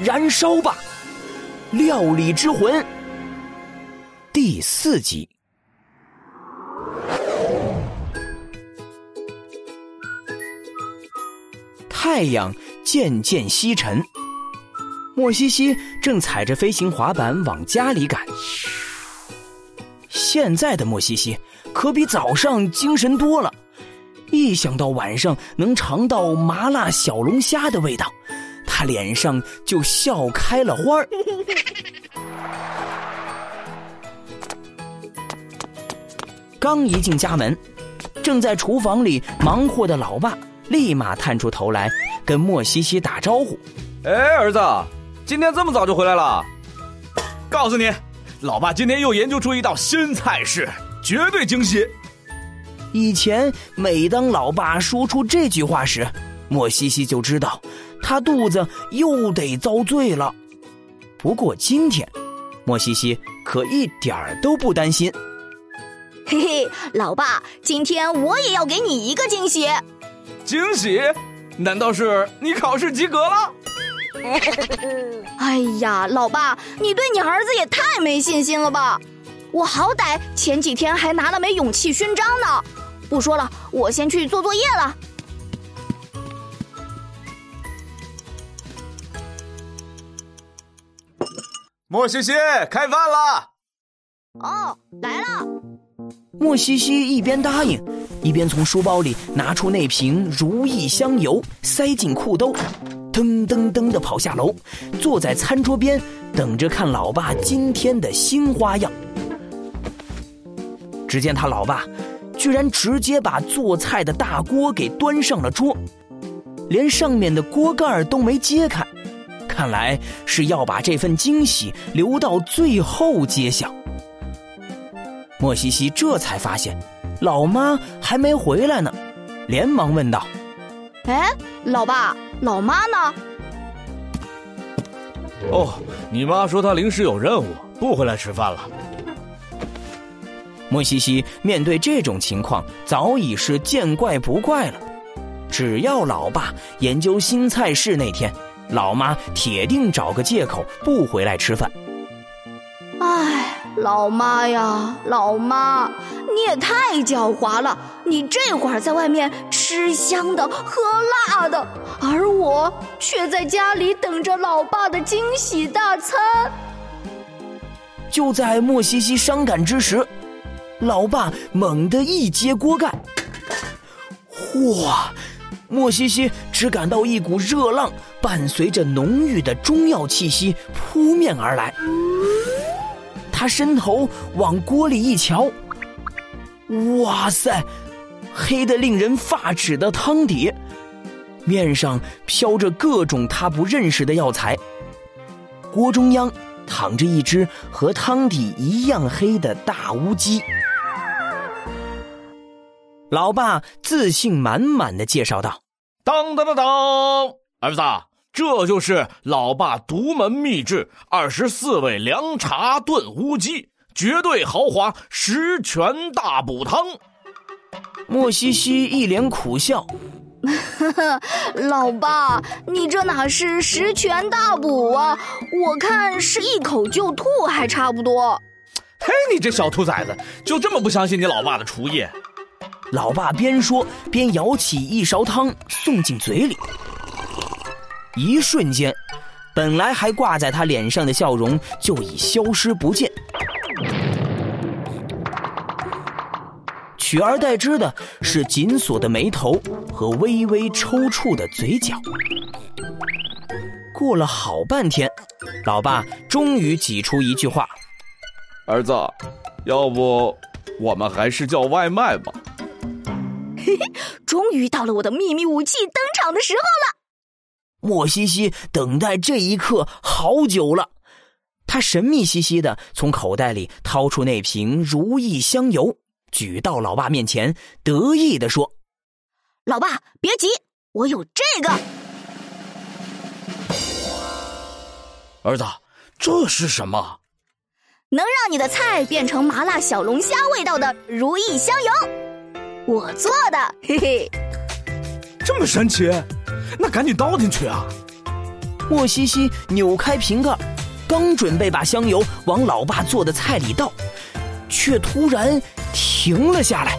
燃烧吧，料理之魂。第四集，太阳渐渐西沉，莫西西正踩着飞行滑板往家里赶。现在的莫西西可比早上精神多了，一想到晚上能尝到麻辣小龙虾的味道，他脸上就笑开了花儿。刚一进家门，正在厨房里忙活的老爸立马探出头来，跟莫西西打招呼：“哎，儿子，今天这么早就回来了？告诉你，老爸今天又研究出一道新菜式，绝对惊喜。”以前每当老爸说出这句话时，莫西西就知道他肚子又得遭罪了。不过今天，莫西西可一点儿都不担心。嘿嘿，老爸，今天我也要给你一个惊喜。惊喜？难道是你考试及格了？哎呀，老爸，你对你儿子也太没信心了吧！我好歹前几天还拿了枚勇气勋章呢。不说了，我先去做作业了。莫西西，开饭了。哦，来了。莫西西一边答应，一边从书包里拿出那瓶如意香油，塞进裤兜，噔噔噔的跑下楼，坐在餐桌边等着看老爸今天的新花样。只见他老爸居然直接把做菜的大锅给端上了桌，连上面的锅盖都没揭开，看来是要把这份惊喜留到最后揭晓。莫西西这才发现，老妈还没回来呢，连忙问道：“哎，老爸，老妈呢？”“哦，你妈说她临时有任务，不回来吃饭了。”莫西西面对这种情况早已是见怪不怪了，只要老爸研究新菜式那天，老妈铁定找个借口不回来吃饭。唉。老妈呀，老妈，你也太狡猾了！你这会儿在外面吃香的喝辣的，而我却在家里等着老爸的惊喜大餐。就在莫西西伤感之时，老爸猛地一揭锅盖，哇！莫西西只感到一股热浪伴随着浓郁的中药气息扑面而来。他伸头往锅里一瞧，哇塞，黑的令人发指的汤底，面上飘着各种他不认识的药材。锅中央躺着一只和汤底一样黑的大乌鸡。老爸自信满满的介绍道：“当当当当，儿子。”这就是老爸独门秘制二十四味凉茶炖乌鸡，绝对豪华十全大补汤。莫西西一脸苦笑：“ 老爸，你这哪是十全大补啊？我看是一口就吐，还差不多。”嘿，你这小兔崽子，就这么不相信你老爸的厨艺？老爸边说边舀起一勺汤送进嘴里。一瞬间，本来还挂在他脸上的笑容就已消失不见，取而代之的是紧锁的眉头和微微抽搐的嘴角。过了好半天，老爸终于挤出一句话：“儿子，要不我们还是叫外卖吧。”嘿嘿，终于到了我的秘密武器登场的时候了。莫西西等待这一刻好久了，他神秘兮兮的从口袋里掏出那瓶如意香油，举到老爸面前，得意的说：“老爸，别急，我有这个。”儿子，这是什么？能让你的菜变成麻辣小龙虾味道的如意香油，我做的，嘿嘿。这么神奇？那赶紧倒进去啊！莫西西扭开瓶盖，刚准备把香油往老爸做的菜里倒，却突然停了下来。